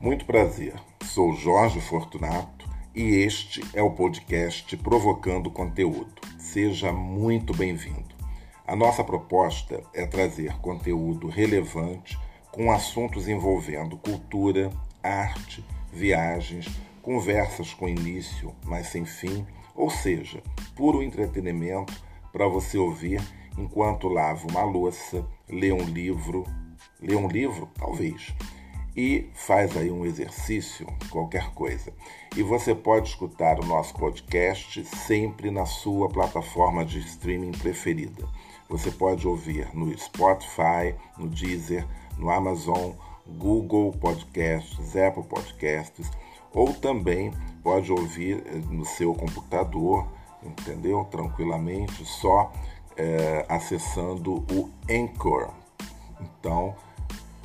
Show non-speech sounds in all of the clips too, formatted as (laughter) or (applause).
Muito prazer, sou Jorge Fortunato e este é o podcast Provocando Conteúdo. Seja muito bem-vindo. A nossa proposta é trazer conteúdo relevante com assuntos envolvendo cultura, arte, viagens, conversas com início, mas sem fim, ou seja, puro entretenimento para você ouvir enquanto lava uma louça, lê um livro, lê um livro, talvez, e faz aí um exercício, qualquer coisa. E você pode escutar o nosso podcast sempre na sua plataforma de streaming preferida. Você pode ouvir no Spotify, no Deezer, no Amazon, Google Podcasts, Apple Podcasts, ou também pode ouvir eh, no seu computador, entendeu? Tranquilamente, só é, acessando o Anchor. Então,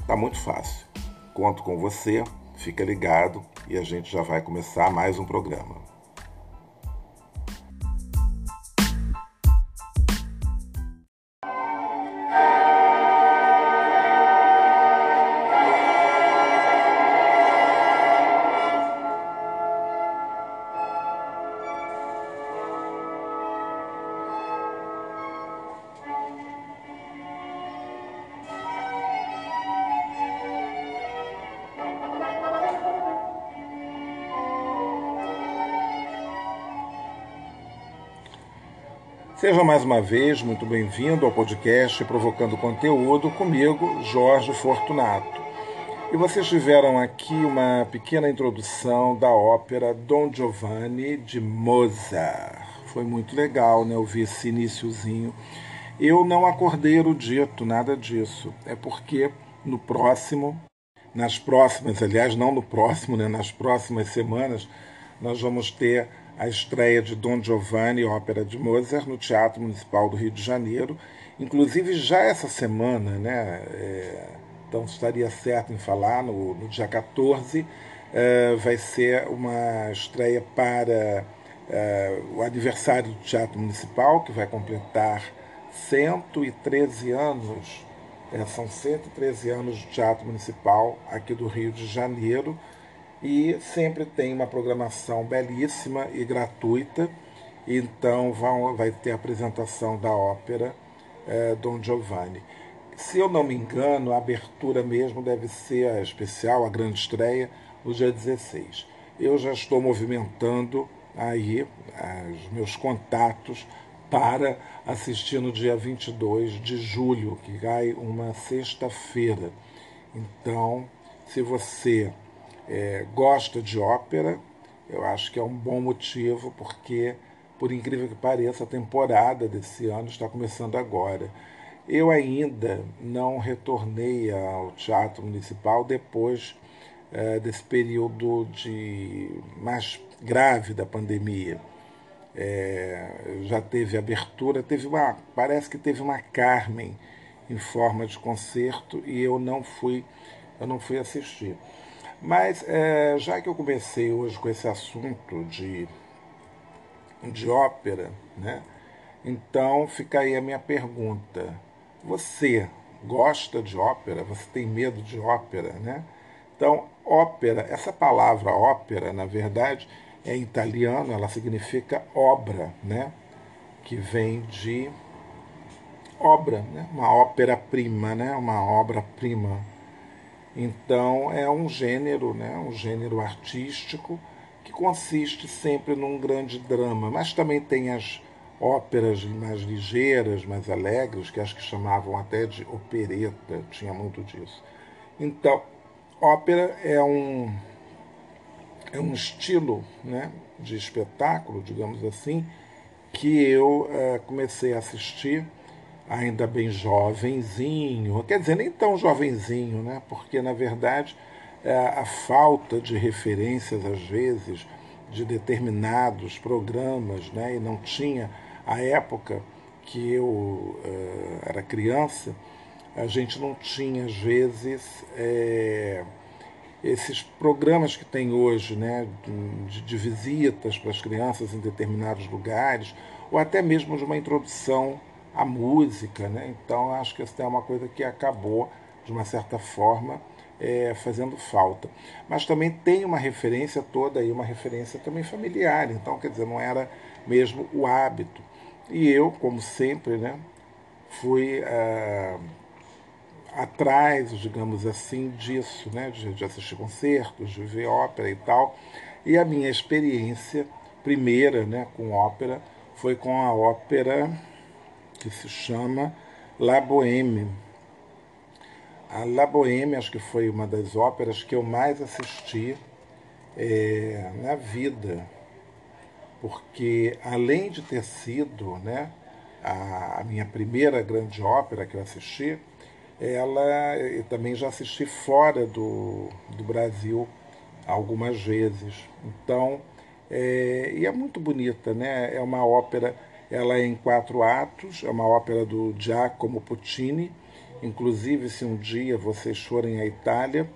tá muito fácil. Conto com você, fica ligado e a gente já vai começar mais um programa. Seja mais uma vez muito bem-vindo ao podcast Provocando Conteúdo comigo, Jorge Fortunato. E vocês tiveram aqui uma pequena introdução da ópera Don Giovanni de Mozart. Foi muito legal, né? Ouvir esse iníciozinho. Eu não acordei erudito, nada disso. É porque no próximo, nas próximas, aliás, não no próximo, né? Nas próximas semanas, nós vamos ter a estreia de Don Giovanni, ópera de Mozart, no Teatro Municipal do Rio de Janeiro. Inclusive, já essa semana, né, é, então estaria certo em falar, no, no dia 14, é, vai ser uma estreia para é, o aniversário do Teatro Municipal, que vai completar 113 anos, é, são 113 anos do Teatro Municipal aqui do Rio de Janeiro e sempre tem uma programação belíssima e gratuita. Então vão, vai ter a apresentação da ópera é, Don Giovanni. Se eu não me engano, a abertura mesmo deve ser a especial, a grande estreia, no dia 16. Eu já estou movimentando aí os meus contatos para assistir no dia 22 de julho, que cai uma sexta-feira. Então, se você é, gosta de ópera, eu acho que é um bom motivo, porque, por incrível que pareça, a temporada desse ano está começando agora. Eu ainda não retornei ao Teatro Municipal depois é, desse período de mais grave da pandemia. É, já teve abertura, teve uma, parece que teve uma Carmen em forma de concerto e eu não fui, eu não fui assistir. Mas é, já que eu comecei hoje com esse assunto de, de ópera, né? Então fica aí a minha pergunta. Você gosta de ópera? Você tem medo de ópera, né? Então, ópera, essa palavra ópera, na verdade, é em italiano, ela significa obra, né? Que vem de obra, né? Uma ópera prima, né? Uma obra-prima então é um gênero, né, um gênero artístico que consiste sempre num grande drama, mas também tem as óperas mais ligeiras, mais alegres, que acho que chamavam até de opereta, tinha muito disso. Então, ópera é um é um estilo, né, de espetáculo, digamos assim, que eu uh, comecei a assistir ainda bem jovenzinho, quer dizer, nem tão jovenzinho, né? porque na verdade é, a falta de referências, às vezes, de determinados programas, né? e não tinha, a época que eu uh, era criança, a gente não tinha, às vezes, é, esses programas que tem hoje, né, de, de visitas para as crianças em determinados lugares, ou até mesmo de uma introdução a música, né? Então acho que essa é uma coisa que acabou de uma certa forma é, fazendo falta. Mas também tem uma referência toda aí, uma referência também familiar, então, quer dizer, não era mesmo o hábito. E eu, como sempre, né, fui ah, atrás, digamos assim, disso, né, de, de assistir concertos, de ver ópera e tal. E a minha experiência primeira né, com ópera foi com a ópera que se chama La Bohème. A La Bohème, acho que foi uma das óperas que eu mais assisti é, na vida, porque além de ter sido né, a, a minha primeira grande ópera que eu assisti, ela eu também já assisti fora do, do Brasil algumas vezes. Então, é, e é muito bonita, né? É uma ópera, ela é em quatro atos, é uma ópera do Giacomo Puccini. Inclusive, se um dia vocês forem à Itália,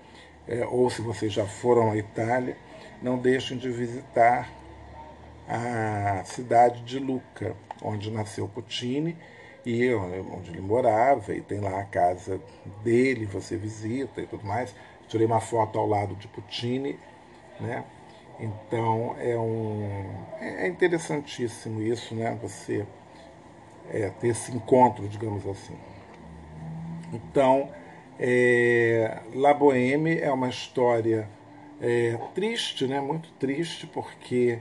é, ou se vocês já foram à Itália, não deixem de visitar a cidade de Lucca, onde nasceu Puccini e onde ele morava, e tem lá a casa dele, você visita e tudo mais. Tirei uma foto ao lado de Puccini, né? Então é um é interessantíssimo isso, né? Você é, ter esse encontro, digamos assim. Então, é, La Boheme é uma história é, triste, né? Muito triste porque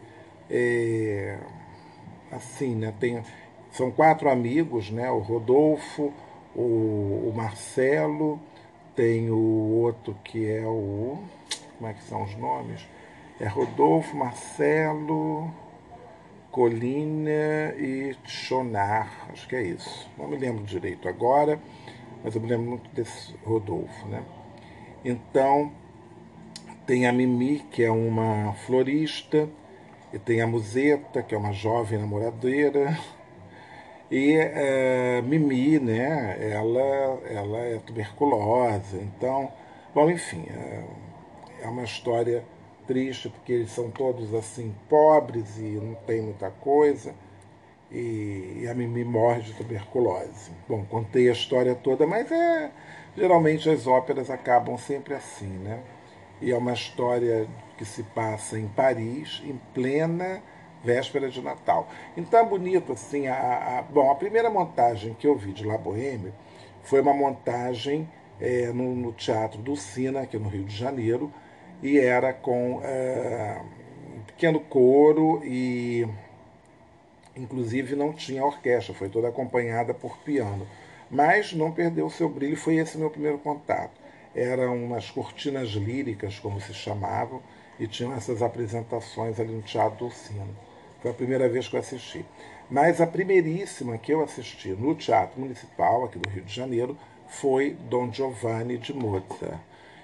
é, assim, né? Tem, são quatro amigos, né? O Rodolfo, o, o Marcelo, tem o outro que é o como é que são os nomes? É Rodolfo, Marcelo, Colina e Chonar, acho que é isso. Não me lembro direito agora, mas eu me lembro muito desse Rodolfo, né? Então, tem a Mimi, que é uma florista, e tem a Museta, que é uma jovem namoradeira, e uh, Mimi, né, ela, ela é tuberculosa, então, bom, enfim, é, é uma história triste porque eles são todos assim pobres e não tem muita coisa. E, e a Mimi morre de tuberculose. Bom, contei a história toda, mas é geralmente as óperas acabam sempre assim, né? E é uma história que se passa em Paris, em plena véspera de Natal. Então é bonito assim. A, a, bom, a primeira montagem que eu vi de La Boheme foi uma montagem é, no, no Teatro do Sina, aqui no Rio de Janeiro, e era com é, um pequeno coro e inclusive não tinha orquestra, foi toda acompanhada por piano. Mas não perdeu o seu brilho, foi esse meu primeiro contato. Eram umas cortinas líricas, como se chamavam, e tinham essas apresentações ali no Teatro do Sino. Foi a primeira vez que eu assisti. Mas a primeiríssima que eu assisti no Teatro Municipal, aqui do Rio de Janeiro, foi Dom Giovanni de Mozart.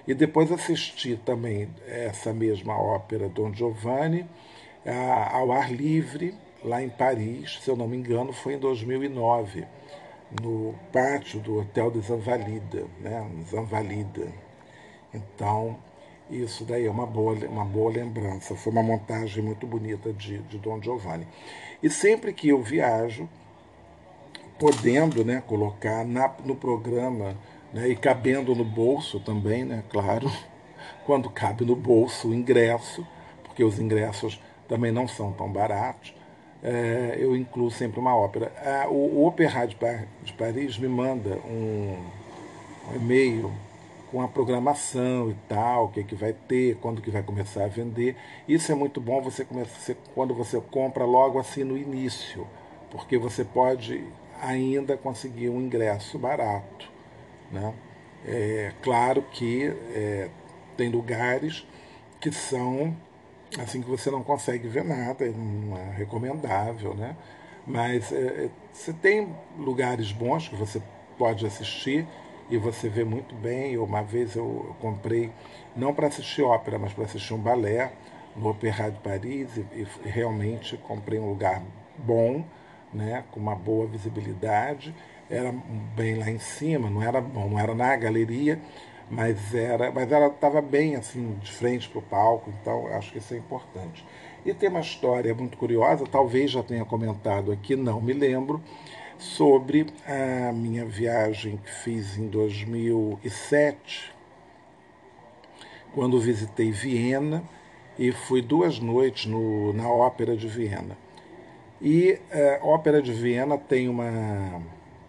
E depois assisti também essa mesma ópera Don Giovanni ao ar livre, lá em Paris, se eu não me engano, foi em 2009, no pátio do Hotel de Zanvalida, né? Zanvalida. Então, isso daí é uma boa, uma boa lembrança. Foi uma montagem muito bonita de, de Don Giovanni. E sempre que eu viajo, podendo né, colocar na, no programa né, e cabendo no bolso também, né, claro, quando cabe no bolso o ingresso, porque os ingressos também não são tão baratos, é, eu incluo sempre uma ópera. Ah, o, o Opéra de, de, Paris me manda um, um e-mail com a programação e tal, o que, é que vai ter, quando que vai começar a vender. Isso é muito bom você começa, quando você compra logo assim no início, porque você pode ainda conseguir um ingresso barato. Né? É claro que é, tem lugares que são assim que você não consegue ver nada, não é recomendável, né? Mas é, é, você tem lugares bons que você pode assistir e você vê muito bem. Uma vez eu comprei, não para assistir ópera, mas para assistir um balé no Opéra de Paris e, e realmente comprei um lugar bom, né, com uma boa visibilidade era bem lá em cima, não era bom, não era na galeria, mas era, mas ela estava bem assim de frente para o palco, então acho que isso é importante. E tem uma história muito curiosa, talvez já tenha comentado aqui, não me lembro, sobre a minha viagem que fiz em 2007 quando visitei Viena e fui duas noites no, na Ópera de Viena. E é, a Ópera de Viena tem uma,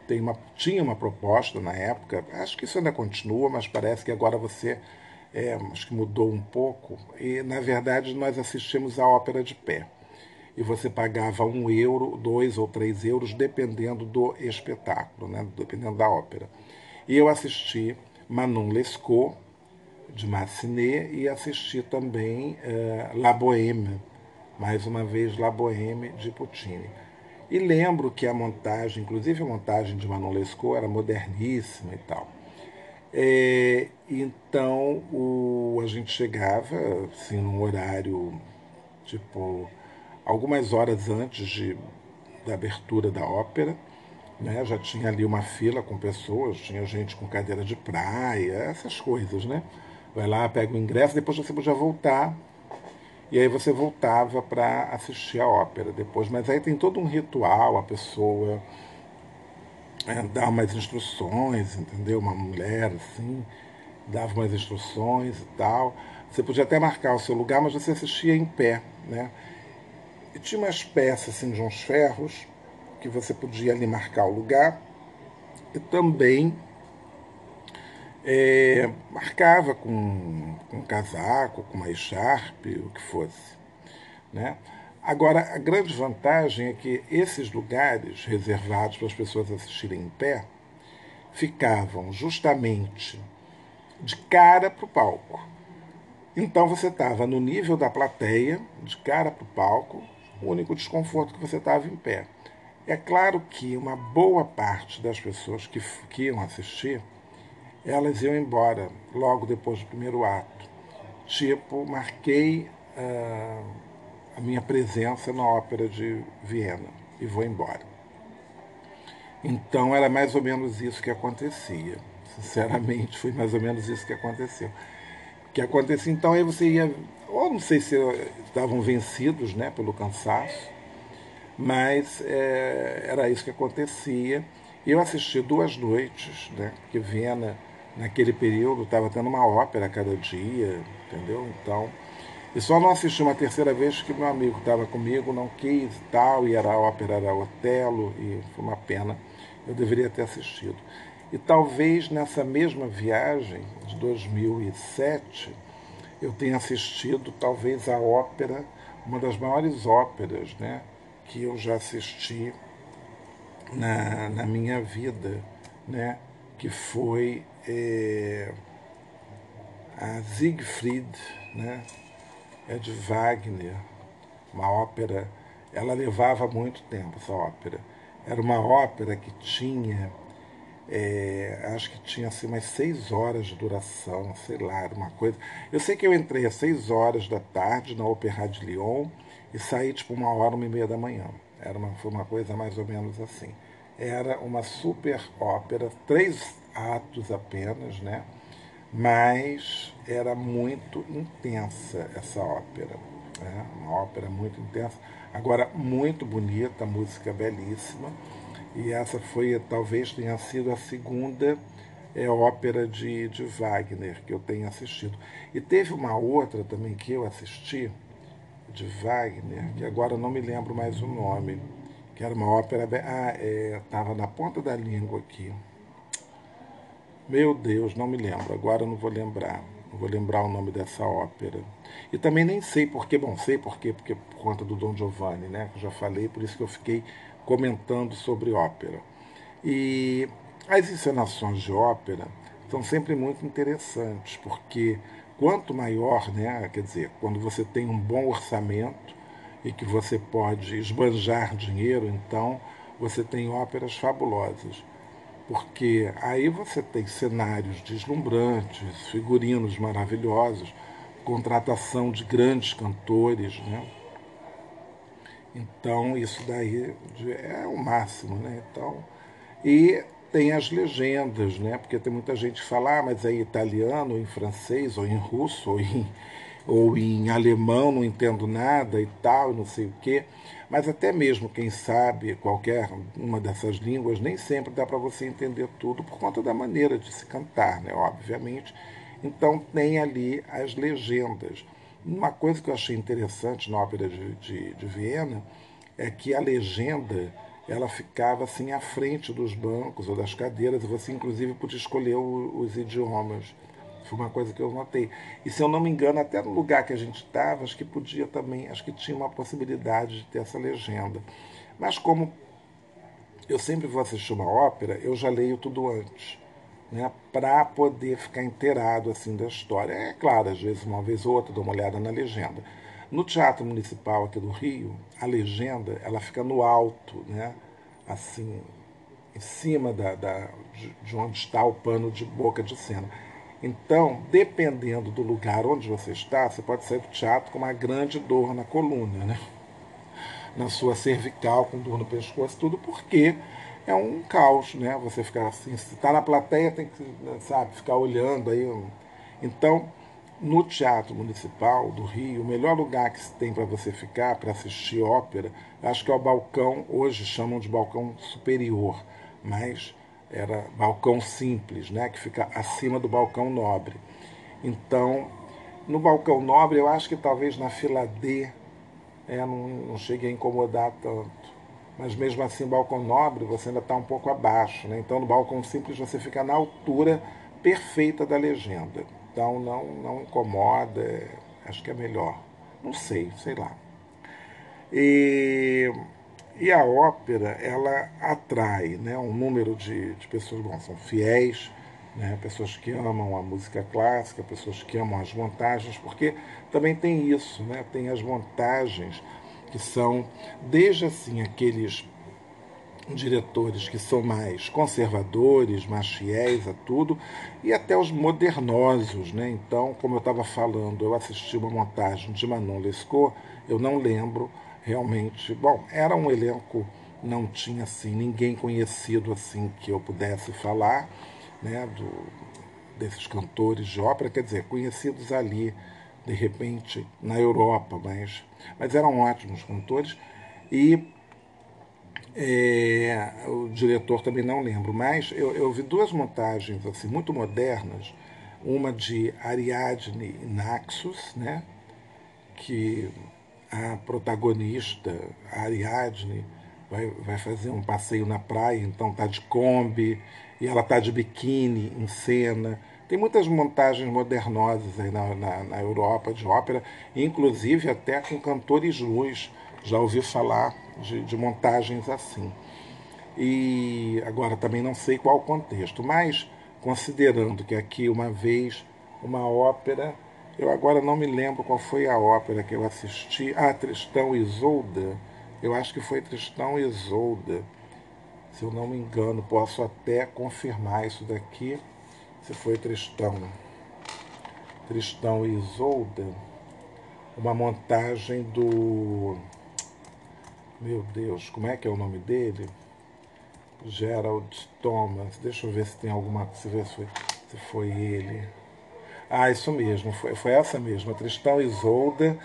tem uma, tinha uma proposta na época, acho que isso ainda continua, mas parece que agora você é, acho que mudou um pouco. E na verdade nós assistimos a ópera de pé. E você pagava um euro, dois ou três euros, dependendo do espetáculo, né? dependendo da ópera. E eu assisti Manon Lescaut, de Massenet, e assisti também uh, La Bohème, mais uma vez La Bohème, de Puccini. E lembro que a montagem, inclusive a montagem de Manon Lescaut, era moderníssima e tal. É, então o, a gente chegava assim, num horário, tipo, algumas horas antes de, da abertura da ópera. Né? Já tinha ali uma fila com pessoas, tinha gente com cadeira de praia, essas coisas, né? Vai lá, pega o ingresso, depois você podia voltar. E aí você voltava para assistir a ópera depois. Mas aí tem todo um ritual, a pessoa é, dá umas instruções, entendeu? Uma mulher assim, dava umas instruções e tal. Você podia até marcar o seu lugar, mas você assistia em pé, né? E tinha umas peças assim de uns ferros que você podia ali marcar o lugar e também é, marcava com, com casaco, com uma echarpe, o que fosse, né? Agora, a grande vantagem é que esses lugares reservados para as pessoas assistirem em pé ficavam justamente de cara para o palco. Então você estava no nível da plateia, de cara para o palco, o único desconforto que você estava em pé. É claro que uma boa parte das pessoas que, que iam assistir, elas iam embora logo depois do primeiro ato. Tipo, marquei. Uh, a minha presença na ópera de Viena e vou embora. Então era mais ou menos isso que acontecia. Sinceramente, foi mais ou menos isso que aconteceu. Que acontecia, então aí você ia, ou não sei se estavam vencidos né, pelo cansaço, mas é, era isso que acontecia. Eu assisti duas noites, né, porque Viena, naquele período, estava tendo uma ópera cada dia, entendeu? Então, e só não assisti uma terceira vez que meu amigo estava comigo, não quis e tal, e era a ópera era Otelo, e foi uma pena. Eu deveria ter assistido. E talvez nessa mesma viagem de 2007 eu tenha assistido talvez a ópera, uma das maiores óperas né, que eu já assisti na, na minha vida, né, que foi é, a Siegfried, né, é de Wagner, uma ópera. Ela levava muito tempo, essa ópera. Era uma ópera que tinha, é, acho que tinha assim, umas seis horas de duração, sei lá, uma coisa. Eu sei que eu entrei às seis horas da tarde na Opéra de Lyon e saí tipo uma hora, uma e meia da manhã. Era uma, foi uma coisa mais ou menos assim. Era uma super ópera, três atos apenas, né? mas era muito intensa essa ópera. Né? Uma ópera muito intensa. Agora, muito bonita, música belíssima. E essa foi, talvez tenha sido a segunda é, ópera de, de Wagner que eu tenho assistido. E teve uma outra também que eu assisti, de Wagner, que agora não me lembro mais o nome, que era uma ópera. Ah, estava é, na ponta da língua aqui. Meu Deus, não me lembro, agora eu não vou lembrar. Não vou lembrar o nome dessa ópera. E também nem sei porquê, bom, sei porquê, porque por conta do Dom Giovanni, né? Que eu já falei, por isso que eu fiquei comentando sobre ópera. E as encenações de ópera são sempre muito interessantes, porque quanto maior, né, quer dizer, quando você tem um bom orçamento e que você pode esbanjar dinheiro, então você tem óperas fabulosas porque aí você tem cenários deslumbrantes, figurinos maravilhosos, contratação de grandes cantores, né? Então isso daí é o máximo, né? Então, e tem as legendas, né? Porque tem muita gente que fala, ah, mas é em italiano, ou em francês, ou em russo, ou em, ou em alemão, não entendo nada e tal, não sei o quê. Mas até mesmo quem sabe qualquer uma dessas línguas, nem sempre dá para você entender tudo por conta da maneira de se cantar, né? obviamente. Então tem ali as legendas. Uma coisa que eu achei interessante na ópera de, de, de Viena é que a legenda ela ficava assim à frente dos bancos ou das cadeiras e você inclusive podia escolher o, os idiomas. Foi uma coisa que eu notei. E se eu não me engano, até no lugar que a gente estava, acho que podia também, acho que tinha uma possibilidade de ter essa legenda. Mas como eu sempre vou assistir uma ópera, eu já leio tudo antes né, para poder ficar inteirado assim da história. É claro, às vezes uma vez ou outra dou uma olhada na legenda. No Teatro Municipal aqui do Rio, a legenda ela fica no alto, né, assim, em cima da, da, de onde está o pano de boca de cena. Então, dependendo do lugar onde você está, você pode sair do teatro com uma grande dor na coluna, né? na sua cervical, com dor no pescoço, tudo porque é um caos, né? Você ficar assim, se está na plateia, tem que, sabe, ficar olhando aí. Então, no Teatro Municipal do Rio, o melhor lugar que se tem para você ficar, para assistir ópera, acho que é o balcão, hoje chamam de balcão superior, mas era balcão simples, né? Que fica acima do balcão nobre. Então, no balcão nobre, eu acho que talvez na fila D é, não, não chegue a incomodar tanto mas mesmo assim, balcão nobre você ainda está um pouco abaixo. Né? Então, no balcão simples você fica na altura perfeita da legenda. Então, não, não incomoda, acho que é melhor. Não sei, sei lá. E, e a ópera, ela atrai né, um número de, de pessoas, bom, são fiéis, né, pessoas que amam a música clássica, pessoas que amam as montagens, porque também tem isso, né, tem as montagens que são desde assim aqueles diretores que são mais conservadores, mais fiéis a tudo, e até os modernosos, né? Então, como eu estava falando, eu assisti uma montagem de Manon Lescaut, eu não lembro realmente. Bom, era um elenco, não tinha assim ninguém conhecido assim que eu pudesse falar, né? Do, desses cantores de ópera, quer dizer, conhecidos ali de repente na Europa, mas, mas eram ótimos cantores. E é, o diretor também não lembro, mas eu, eu vi duas montagens assim muito modernas, uma de Ariadne Naxos, né, que a protagonista, a Ariadne, vai, vai fazer um passeio na praia, então tá de Kombi, e ela tá de biquíni em cena, tem muitas montagens modernosas aí na, na, na Europa de ópera, inclusive até com cantores luz. Já ouvi falar de, de montagens assim. E agora também não sei qual o contexto, mas considerando que aqui uma vez uma ópera, eu agora não me lembro qual foi a ópera que eu assisti. Ah, Tristão e Isolda. Eu acho que foi Tristão e Isolda. Se eu não me engano, posso até confirmar isso daqui se foi Tristão. Tristão e Isolda, uma montagem do. Meu Deus, como é que é o nome dele? Gerald Thomas. Deixa eu ver se tem alguma. Se, se, foi, se foi ele. Ah, isso mesmo, foi, foi essa mesma. Tristão e Isolda,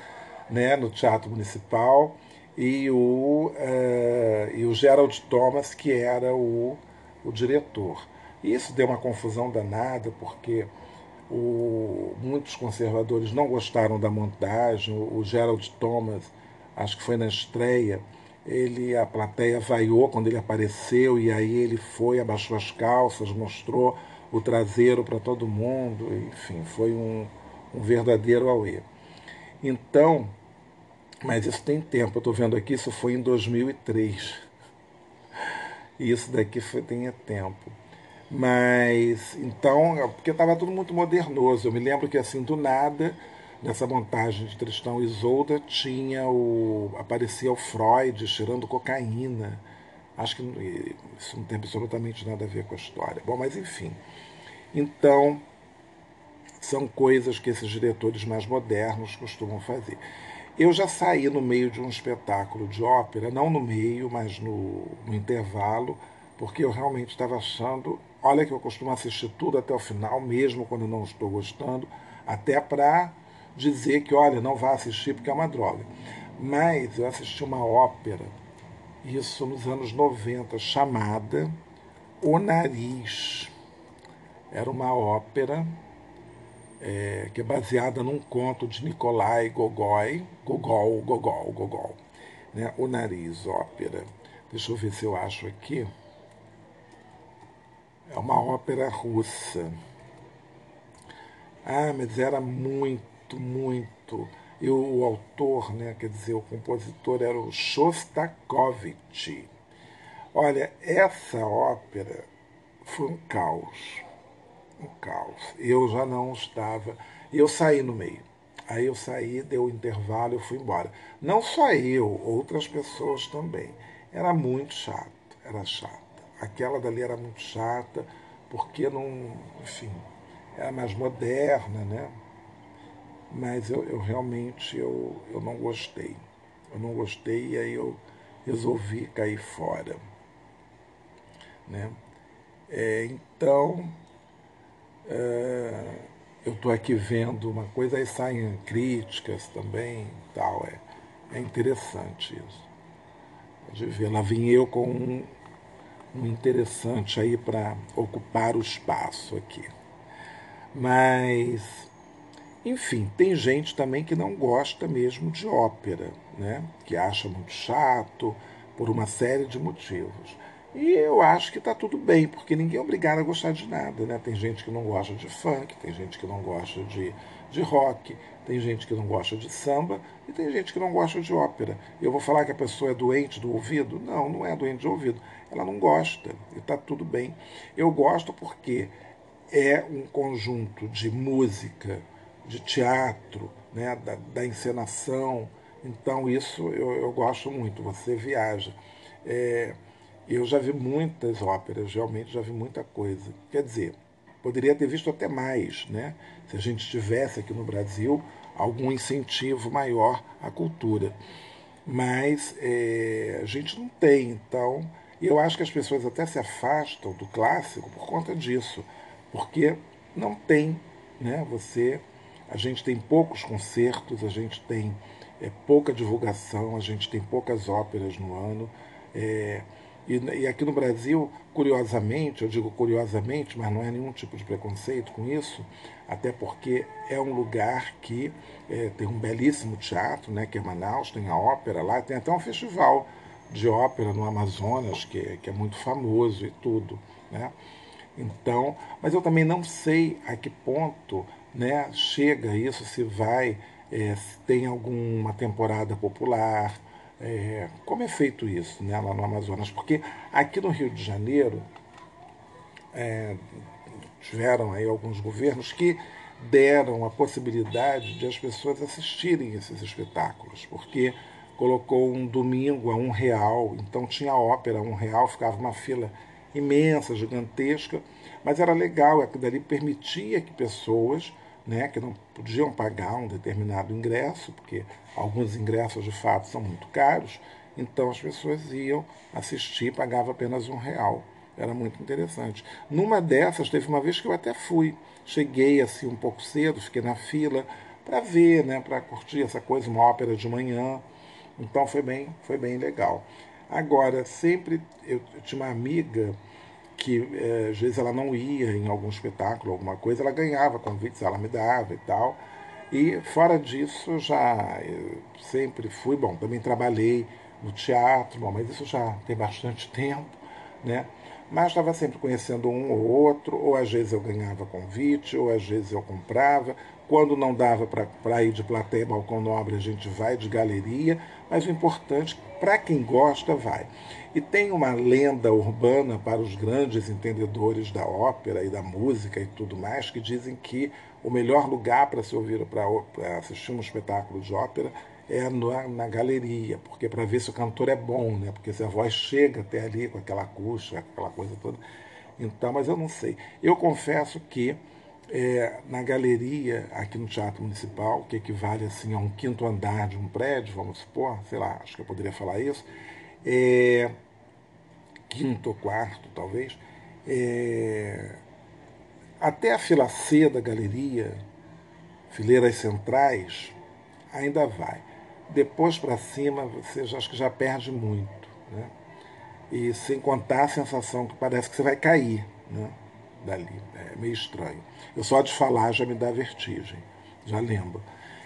né, no Teatro Municipal, e o, uh, e o Gerald Thomas, que era o, o diretor. Isso deu uma confusão danada, porque o, muitos conservadores não gostaram da montagem. O Gerald Thomas, acho que foi na estreia, ele a plateia vaiou quando ele apareceu e aí ele foi, abaixou as calças, mostrou o traseiro para todo mundo, enfim, foi um, um verdadeiro auê. Então, mas isso tem tempo, eu estou vendo aqui, isso foi em 2003. E isso daqui foi, tem tempo. Mas então, é porque estava tudo muito modernoso. Eu me lembro que assim, do nada, nessa montagem de Tristão e Isolda, tinha o. aparecia o Freud cheirando cocaína. Acho que isso não tem absolutamente nada a ver com a história. Bom, mas enfim. Então, são coisas que esses diretores mais modernos costumam fazer. Eu já saí no meio de um espetáculo de ópera, não no meio, mas no, no intervalo, porque eu realmente estava achando Olha que eu costumo assistir tudo até o final, mesmo quando não estou gostando, até para dizer que, olha, não vá assistir porque é uma droga. Mas eu assisti uma ópera, isso nos anos 90, chamada O Nariz. Era uma ópera é, que é baseada num conto de Nikolai Gogol, Gogol, Gogol, Gogol, né? O Nariz, ópera. Deixa eu ver se eu acho aqui. É uma ópera russa. Ah, mas era muito, muito. E o, autor, né, quer dizer, o compositor era o Shostakovich. Olha, essa ópera foi um caos. Um caos. Eu já não estava. Eu saí no meio. Aí eu saí, deu o intervalo, eu fui embora. Não só eu, outras pessoas também. Era muito chato, era chata. Aquela dali era muito chata, porque não, enfim, era mais moderna, né? Mas eu, eu realmente eu, eu não gostei. Eu não gostei e aí eu resolvi cair fora. Né? É, então, é, eu estou aqui vendo uma coisa, aí saem críticas também tal. É, é interessante isso de ver. Lá vim eu com um, um interessante aí para ocupar o espaço aqui. Mas, enfim, tem gente também que não gosta mesmo de ópera, né? que acha muito chato, por uma série de motivos. E eu acho que está tudo bem, porque ninguém é obrigado a gostar de nada. Né? Tem gente que não gosta de funk, tem gente que não gosta de, de rock, tem gente que não gosta de samba e tem gente que não gosta de ópera. Eu vou falar que a pessoa é doente do ouvido? Não, não é doente de ouvido. Ela não gosta e está tudo bem. Eu gosto porque é um conjunto de música, de teatro, né, da, da encenação. Então, isso eu, eu gosto muito. Você viaja. É, eu já vi muitas óperas, realmente já vi muita coisa. Quer dizer, poderia ter visto até mais, né? Se a gente tivesse aqui no Brasil algum incentivo maior à cultura. Mas é, a gente não tem, então. Eu acho que as pessoas até se afastam do clássico por conta disso, porque não tem, né? Você, a gente tem poucos concertos, a gente tem é, pouca divulgação, a gente tem poucas óperas no ano. É, e, e, aqui no Brasil, curiosamente, eu digo curiosamente, mas não é nenhum tipo de preconceito com isso, até porque é um lugar que é, tem um belíssimo teatro, né, que é Manaus, tem a ópera lá, tem até um festival de ópera no Amazonas, que, é, que é muito famoso e tudo. Né? Então, mas eu também não sei a que ponto né, chega isso, se vai, é, se tem alguma temporada popular, é, como é feito isso né, lá no Amazonas? Porque aqui no Rio de Janeiro é, tiveram aí alguns governos que deram a possibilidade de as pessoas assistirem esses espetáculos, porque colocou um domingo a um real, então tinha ópera a um real, ficava uma fila imensa, gigantesca, mas era legal, aquilo dali permitia que pessoas né, que não podiam pagar um determinado ingresso, porque alguns ingressos de fato são muito caros, então as pessoas iam assistir, pagava apenas um real. Era muito interessante. Numa dessas, teve uma vez que eu até fui. Cheguei assim um pouco cedo, fiquei na fila para ver, né, para curtir essa coisa, uma ópera de manhã. Então foi bem, foi bem legal. Agora, sempre eu, eu tinha uma amiga que é, às vezes ela não ia em algum espetáculo, alguma coisa, ela ganhava convites, ela me dava e tal. E fora disso, já sempre fui, bom, também trabalhei no teatro, bom, mas isso já tem bastante (laughs) tempo, né? Mas estava sempre conhecendo um ou outro, ou às vezes eu ganhava convite, ou às vezes eu comprava. Quando não dava para ir de plateia, balcão nobre, a gente vai de galeria, mas o importante, para quem gosta, vai. E tem uma lenda urbana para os grandes entendedores da ópera e da música e tudo mais, que dizem que o melhor lugar para se ouvir, para assistir um espetáculo de ópera é na, na galeria, porque para ver se o cantor é bom, né? Porque se a voz chega até ali com aquela acústica, aquela coisa toda. Então, mas eu não sei. Eu confesso que é, na galeria aqui no Teatro Municipal, que equivale assim a um quinto andar de um prédio, vamos supor, sei lá, acho que eu poderia falar isso, é, quinto ou quarto, talvez, é, até a fila C da galeria, fileiras centrais, ainda vai. Depois para cima, você já, acho que já perde muito. Né? E sem contar a sensação que parece que você vai cair. Né? Dali. É meio estranho. Eu só de falar já me dá vertigem, já lembro.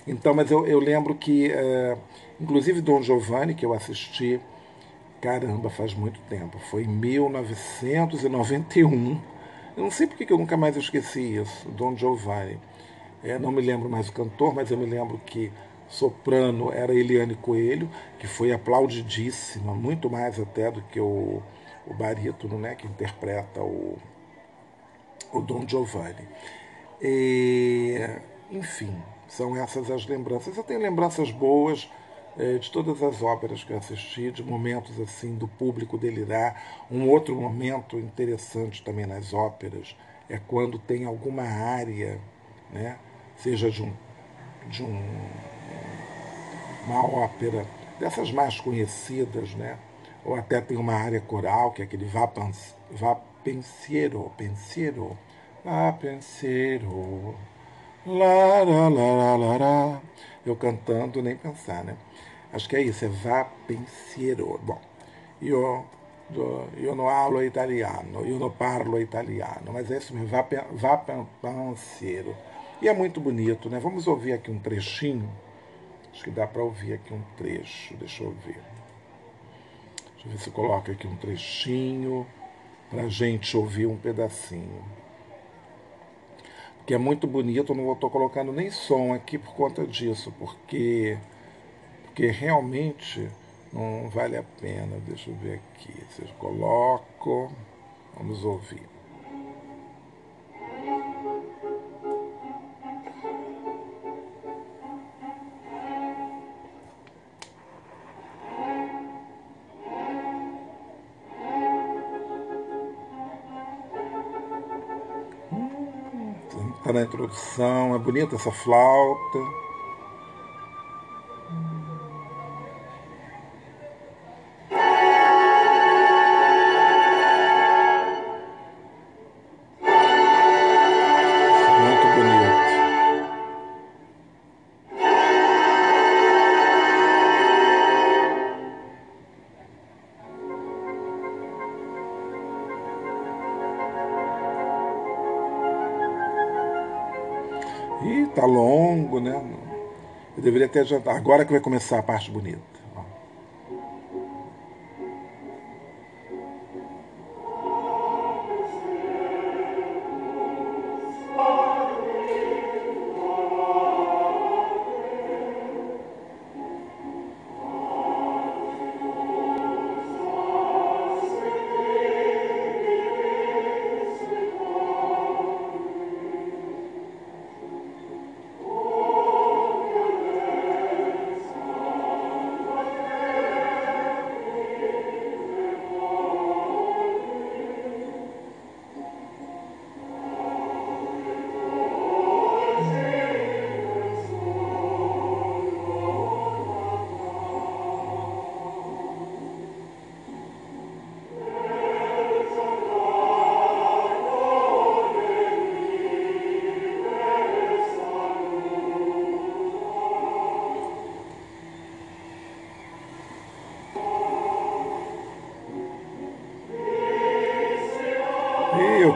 Então, mas eu, eu lembro que, é, inclusive Dom Giovanni, que eu assisti, caramba, faz muito tempo, foi em 1991. Eu não sei porque que eu nunca mais esqueci isso, Dom Giovanni. É, não me lembro mais o cantor, mas eu me lembro que soprano era Eliane Coelho, que foi aplaudidíssima, muito mais até do que o, o barítono, né, que interpreta o, o Dom Giovanni. E, enfim, são essas as lembranças. Eu tenho lembranças boas eh, de todas as óperas que eu assisti, de momentos assim do público delirar. Um outro momento interessante também nas óperas é quando tem alguma área, né, seja de um, de um, uma ópera dessas mais conhecidas, né, ou até tem uma área coral, que é aquele vá, pensiero, pensiero, vá pensiero Lá, lá, lá, lá, lá, Eu cantando, nem pensar, né? Acho que é isso, é va pensiero. Bom, io, io non hablo italiano, io non parlo italiano, mas é isso mesmo, va, va pensiero. E é muito bonito, né? Vamos ouvir aqui um trechinho. Acho que dá para ouvir aqui um trecho, deixa eu ver. Deixa eu ver se coloca aqui um trechinho para a gente ouvir um pedacinho que é muito bonito. Eu não estou colocando nem som aqui por conta disso, porque, porque realmente não vale a pena. Deixa eu ver aqui. Eu coloco, vamos ouvir. Está na introdução, é bonita essa flauta. Ter adiantado. Agora que vai começar a parte bonita.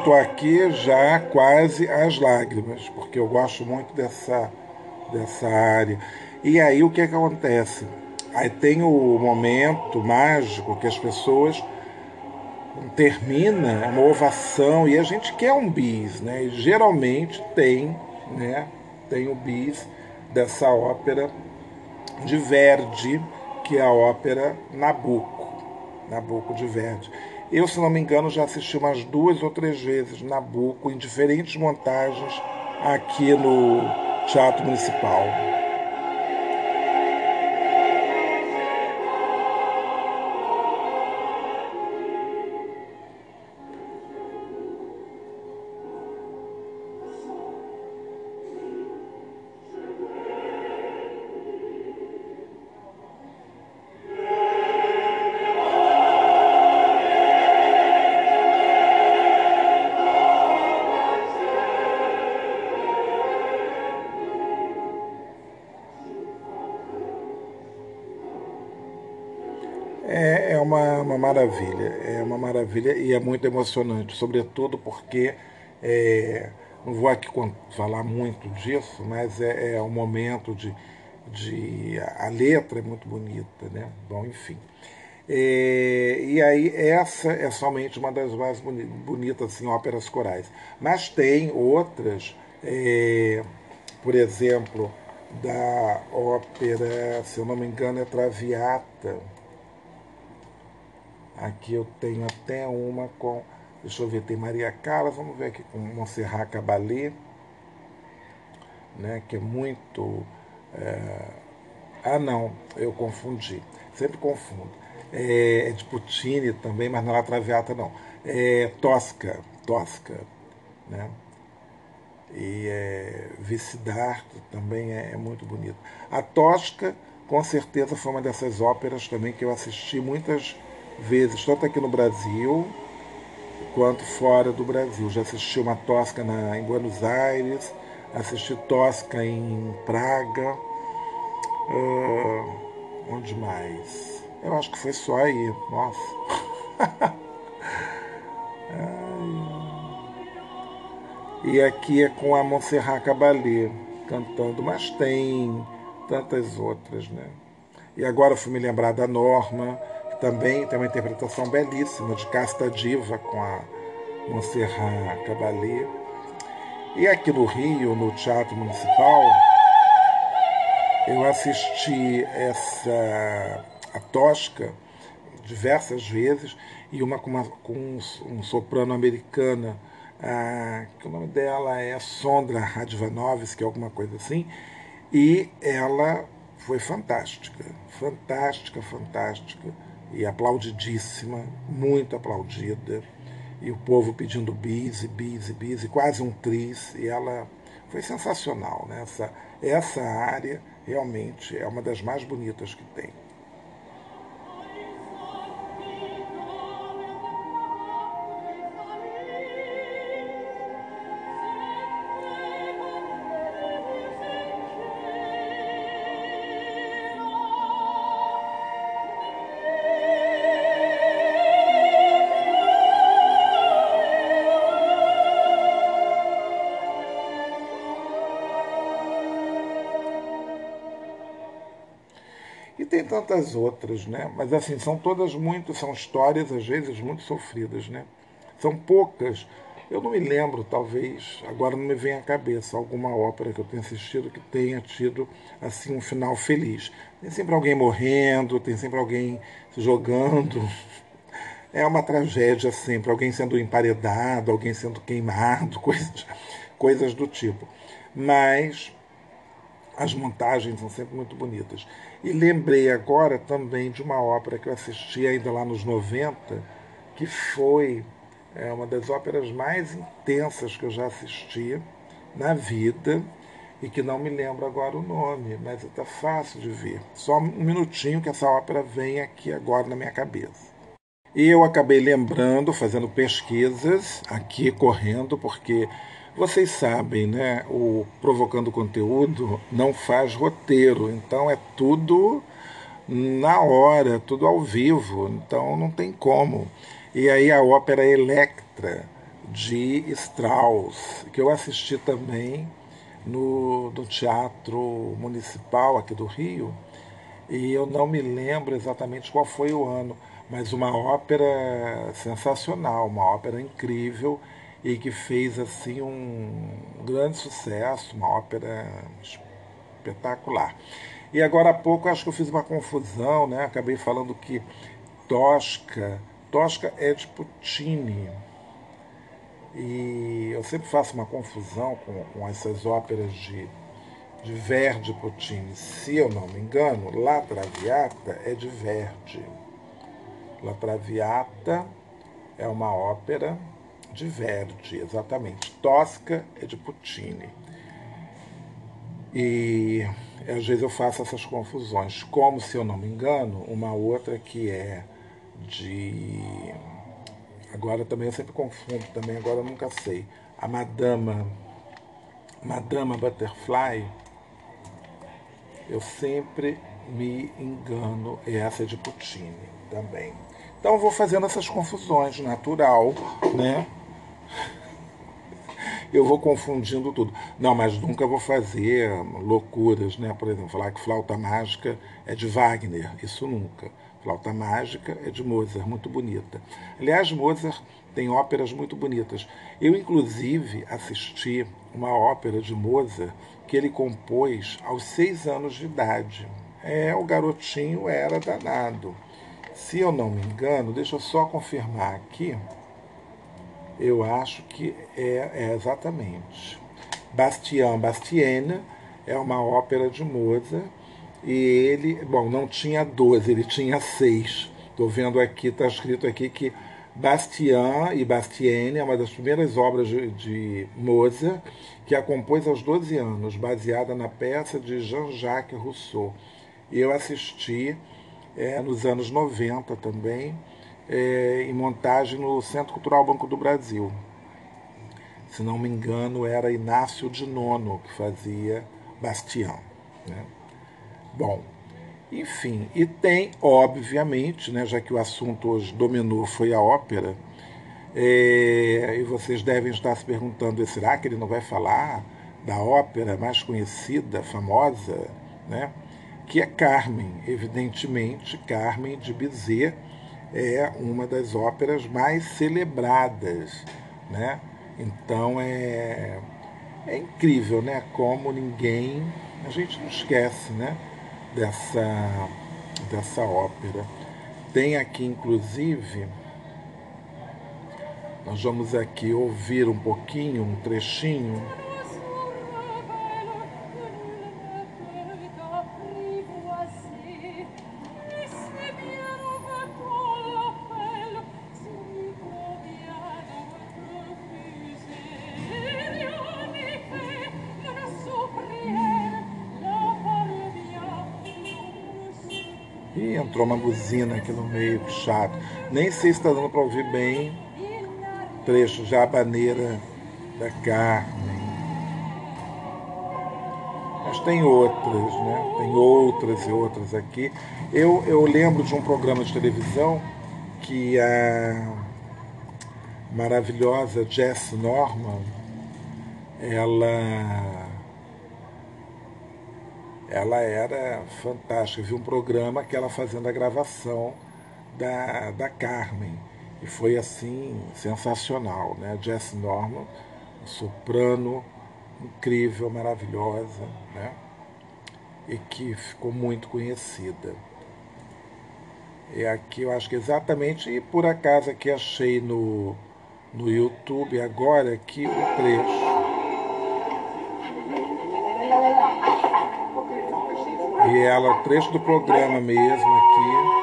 Estou aqui já quase às lágrimas, porque eu gosto muito dessa, dessa área. E aí o que, é que acontece? Aí tem o momento mágico que as pessoas termina uma ovação e a gente quer um bis, né? E geralmente tem, né? Tem o bis dessa ópera de Verdi, que é a ópera Nabucco, Nabucco de Verdi. Eu, se não me engano, já assisti umas duas ou três vezes Nabucco em diferentes montagens aqui no Teatro Municipal. Maravilha, é uma maravilha e é muito emocionante, sobretudo porque É, não vou aqui falar muito disso, mas é, é um momento de, de. A letra é muito bonita, né? Bom, enfim. É, e aí, essa é somente uma das mais bonitas assim, óperas corais. Mas tem outras, é, por exemplo, da ópera, se eu não me engano, é Traviata. Aqui eu tenho até uma com. Deixa eu ver, tem Maria Carla, vamos ver aqui com Montserrat Caballé, né, que é muito. É... Ah, não, eu confundi, sempre confundo. É, é de Puccini também, mas não é Traviata, não. É Tosca, Tosca, né? E é, Vicidarte também é, é muito bonito. A Tosca, com certeza, foi uma dessas óperas também que eu assisti muitas vezes, tanto aqui no Brasil quanto fora do Brasil. Já assisti uma Tosca na, em Buenos Aires, assisti Tosca em Praga. Uh, onde mais? Eu acho que foi só aí. Nossa. (laughs) E aqui é com a Montserrat Caballé cantando, mas tem tantas outras, né? E agora eu fui me lembrar da Norma, também tem uma interpretação belíssima de Casta Diva com a Montserrat Caballé. E aqui no Rio, no Teatro Municipal, eu assisti essa a Tosca diversas vezes e uma com, uma, com um, um soprano americana que o nome dela é Sondra Radvanovski, alguma coisa assim, e ela foi fantástica, fantástica, fantástica, e aplaudidíssima, muito aplaudida, e o povo pedindo bis, e bis, e bis, e quase um tris, e ela foi sensacional. Né? Essa, essa área realmente é uma das mais bonitas que tem. Tantas outras, né? Mas assim, são todas muito, são histórias às vezes muito sofridas, né? São poucas. Eu não me lembro, talvez, agora não me vem à cabeça alguma ópera que eu tenha assistido que tenha tido assim um final feliz. Tem sempre alguém morrendo, tem sempre alguém se jogando. É uma tragédia sempre, alguém sendo emparedado, alguém sendo queimado, (laughs) coisas, coisas do tipo. Mas as montagens são sempre muito bonitas. E lembrei agora também de uma ópera que eu assisti ainda lá nos 90, que foi é, uma das óperas mais intensas que eu já assisti na vida e que não me lembro agora o nome, mas está fácil de ver. Só um minutinho que essa ópera vem aqui agora na minha cabeça. E eu acabei lembrando, fazendo pesquisas aqui, correndo, porque vocês sabem, né? O Provocando Conteúdo não faz roteiro, então é tudo na hora, tudo ao vivo, então não tem como. E aí a ópera Electra, de Strauss, que eu assisti também no, no Teatro Municipal aqui do Rio, e eu não me lembro exatamente qual foi o ano, mas uma ópera sensacional, uma ópera incrível e que fez assim um grande sucesso, uma ópera espetacular. E agora há pouco acho que eu fiz uma confusão, né? Acabei falando que Tosca, Tosca é de Puccini. E eu sempre faço uma confusão com, com essas óperas de, de Verdi Puccini. Se eu não me engano, La Traviata é de Verdi. La Traviata é uma ópera de Verdi, exatamente. Tosca é de Puccini. E às vezes eu faço essas confusões. Como, se eu não me engano, uma outra que é de. Agora também eu sempre confundo, também agora eu nunca sei. A Madama. Madama Butterfly. Eu sempre me engano. E essa é de Puccini também. Então eu vou fazendo essas confusões, natural, né? eu vou confundindo tudo. Não, mas nunca vou fazer loucuras, né? Por exemplo, falar que flauta mágica é de Wagner, isso nunca. Flauta Mágica é de Mozart, muito bonita. Aliás, Mozart tem óperas muito bonitas. Eu, inclusive, assisti uma ópera de Mozart que ele compôs aos seis anos de idade. É, o garotinho era danado. Se eu não me engano, deixa eu só confirmar aqui. Eu acho que é, é exatamente. Bastien Bastienne é uma ópera de Mozart e ele, bom, não tinha 12, ele tinha seis. Estou vendo aqui, está escrito aqui que Bastien e Bastienne é uma das primeiras obras de, de Mozart que a compôs aos 12 anos, baseada na peça de Jean-Jacques Rousseau. Eu assisti é, nos anos 90 também, é, em montagem no Centro Cultural Banco do Brasil. Se não me engano, era Inácio de Nono que fazia Bastien. Né? Bom, enfim, e tem, obviamente, né, já que o assunto hoje dominou foi a ópera, é, e vocês devem estar se perguntando, será que ele não vai falar da ópera mais conhecida, famosa, né, que é Carmen. Evidentemente, Carmen de Bizet é uma das óperas mais celebradas. Né? Então é, é incrível né, como ninguém. A gente não esquece né, dessa, dessa ópera. Tem aqui, inclusive, nós vamos aqui ouvir um pouquinho, um trechinho. Entrou uma buzina aqui no meio, que chato. Nem sei se está dando para ouvir bem. Trecho já a baneira da Carmen. Mas tem outras, né? Tem outras e outras aqui. Eu, eu lembro de um programa de televisão que a maravilhosa Jess Norman, ela ela era fantástica. Eu vi um programa que ela fazendo a gravação da, da Carmen. E foi assim, sensacional. Né? Jess Norman, soprano incrível, maravilhosa, né? e que ficou muito conhecida. E aqui eu acho que exatamente, e por acaso aqui achei no, no YouTube agora aqui o trecho E ela, trecho do programa mesmo aqui.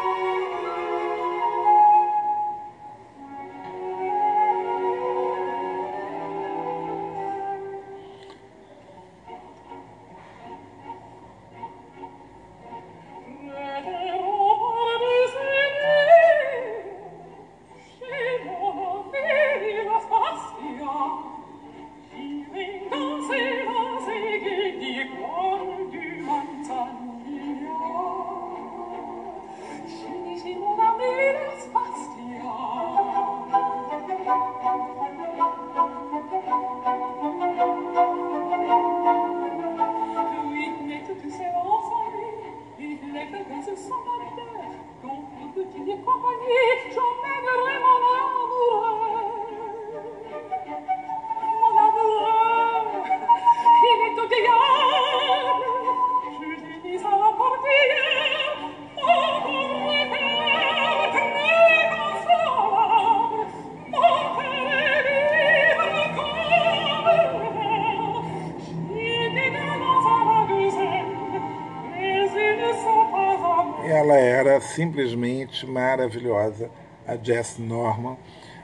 Simplesmente maravilhosa, a Jess Norman,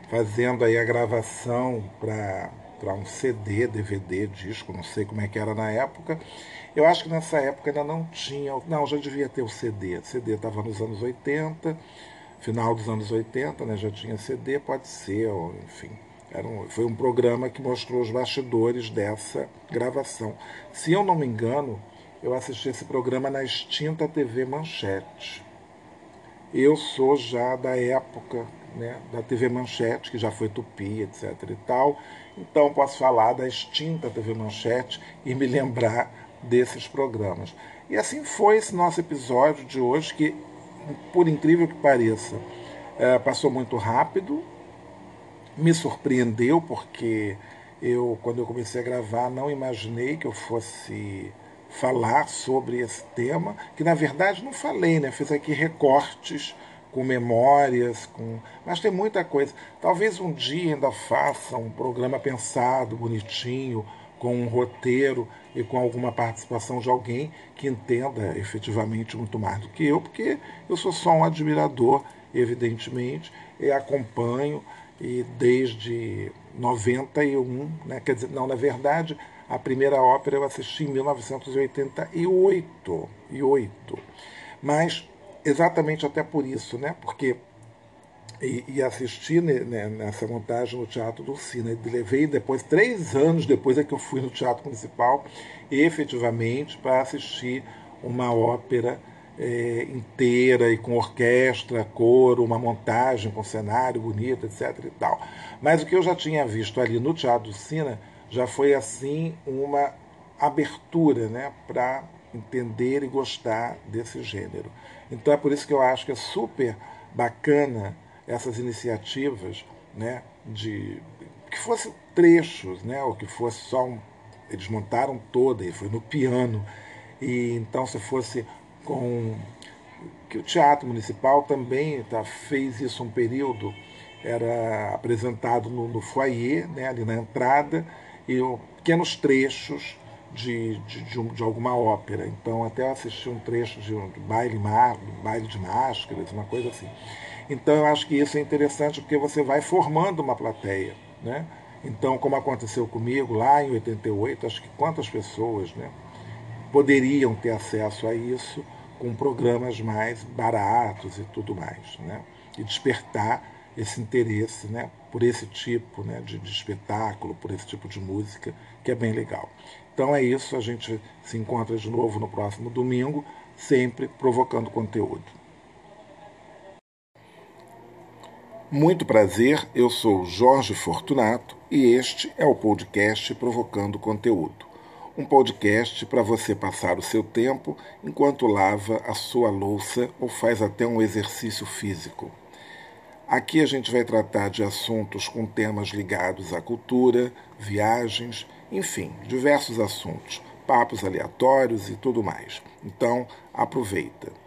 fazendo aí a gravação para um CD, DVD, disco, não sei como é que era na época. Eu acho que nessa época ainda não tinha, não, já devia ter o CD. O CD estava nos anos 80, final dos anos 80, né, já tinha CD, pode ser, ou, enfim. Era um, foi um programa que mostrou os bastidores dessa gravação. Se eu não me engano, eu assisti esse programa na extinta TV Manchete. Eu sou já da época né, da TV Manchete, que já foi Tupi, etc. e tal. Então posso falar da extinta TV Manchete e me lembrar desses programas. E assim foi esse nosso episódio de hoje, que, por incrível que pareça, é, passou muito rápido, me surpreendeu, porque eu, quando eu comecei a gravar, não imaginei que eu fosse falar sobre esse tema, que na verdade não falei, né? Fiz aqui recortes com memórias, com mas tem muita coisa. Talvez um dia ainda faça um programa pensado, bonitinho, com um roteiro e com alguma participação de alguém que entenda efetivamente muito mais do que eu, porque eu sou só um admirador, evidentemente, e acompanho e desde 91, né? quer dizer, não, na verdade, a primeira ópera eu assisti em 1988, e 8. mas exatamente até por isso, né? porque e, e assisti né, nessa montagem no Teatro do Cine. Levei depois, três anos depois é que eu fui no Teatro Municipal, efetivamente, para assistir uma ópera é, inteira e com orquestra, coro, uma montagem com cenário bonito, etc. e tal. Mas o que eu já tinha visto ali no Teatro do Cine já foi assim uma abertura né, para entender e gostar desse gênero. Então é por isso que eu acho que é super bacana essas iniciativas né, de que fosse trechos, né, ou que fosse só um, eles montaram toda e foi no piano e então se fosse com que o teatro municipal também tá, fez isso um período era apresentado no, no foyer, né, ali na entrada e pequenos trechos de, de, de, de, alguma ópera. Então até assisti um trecho de, um, baile, baile de máscaras, uma coisa assim. Então eu acho que isso é interessante porque você vai formando uma plateia, né? Então, como aconteceu comigo lá em 88, acho que quantas pessoas né, poderiam ter acesso a isso com programas mais baratos e tudo mais, né? E despertar esse interesse né, por esse tipo né, de, de espetáculo, por esse tipo de música, que é bem legal. Então é isso, a gente se encontra de novo no próximo domingo, sempre provocando conteúdo. Muito prazer, eu sou Jorge Fortunato e este é o podcast Provocando Conteúdo. Um podcast para você passar o seu tempo enquanto lava a sua louça ou faz até um exercício físico. Aqui a gente vai tratar de assuntos com temas ligados à cultura, viagens, enfim, diversos assuntos, papos aleatórios e tudo mais. Então, aproveita.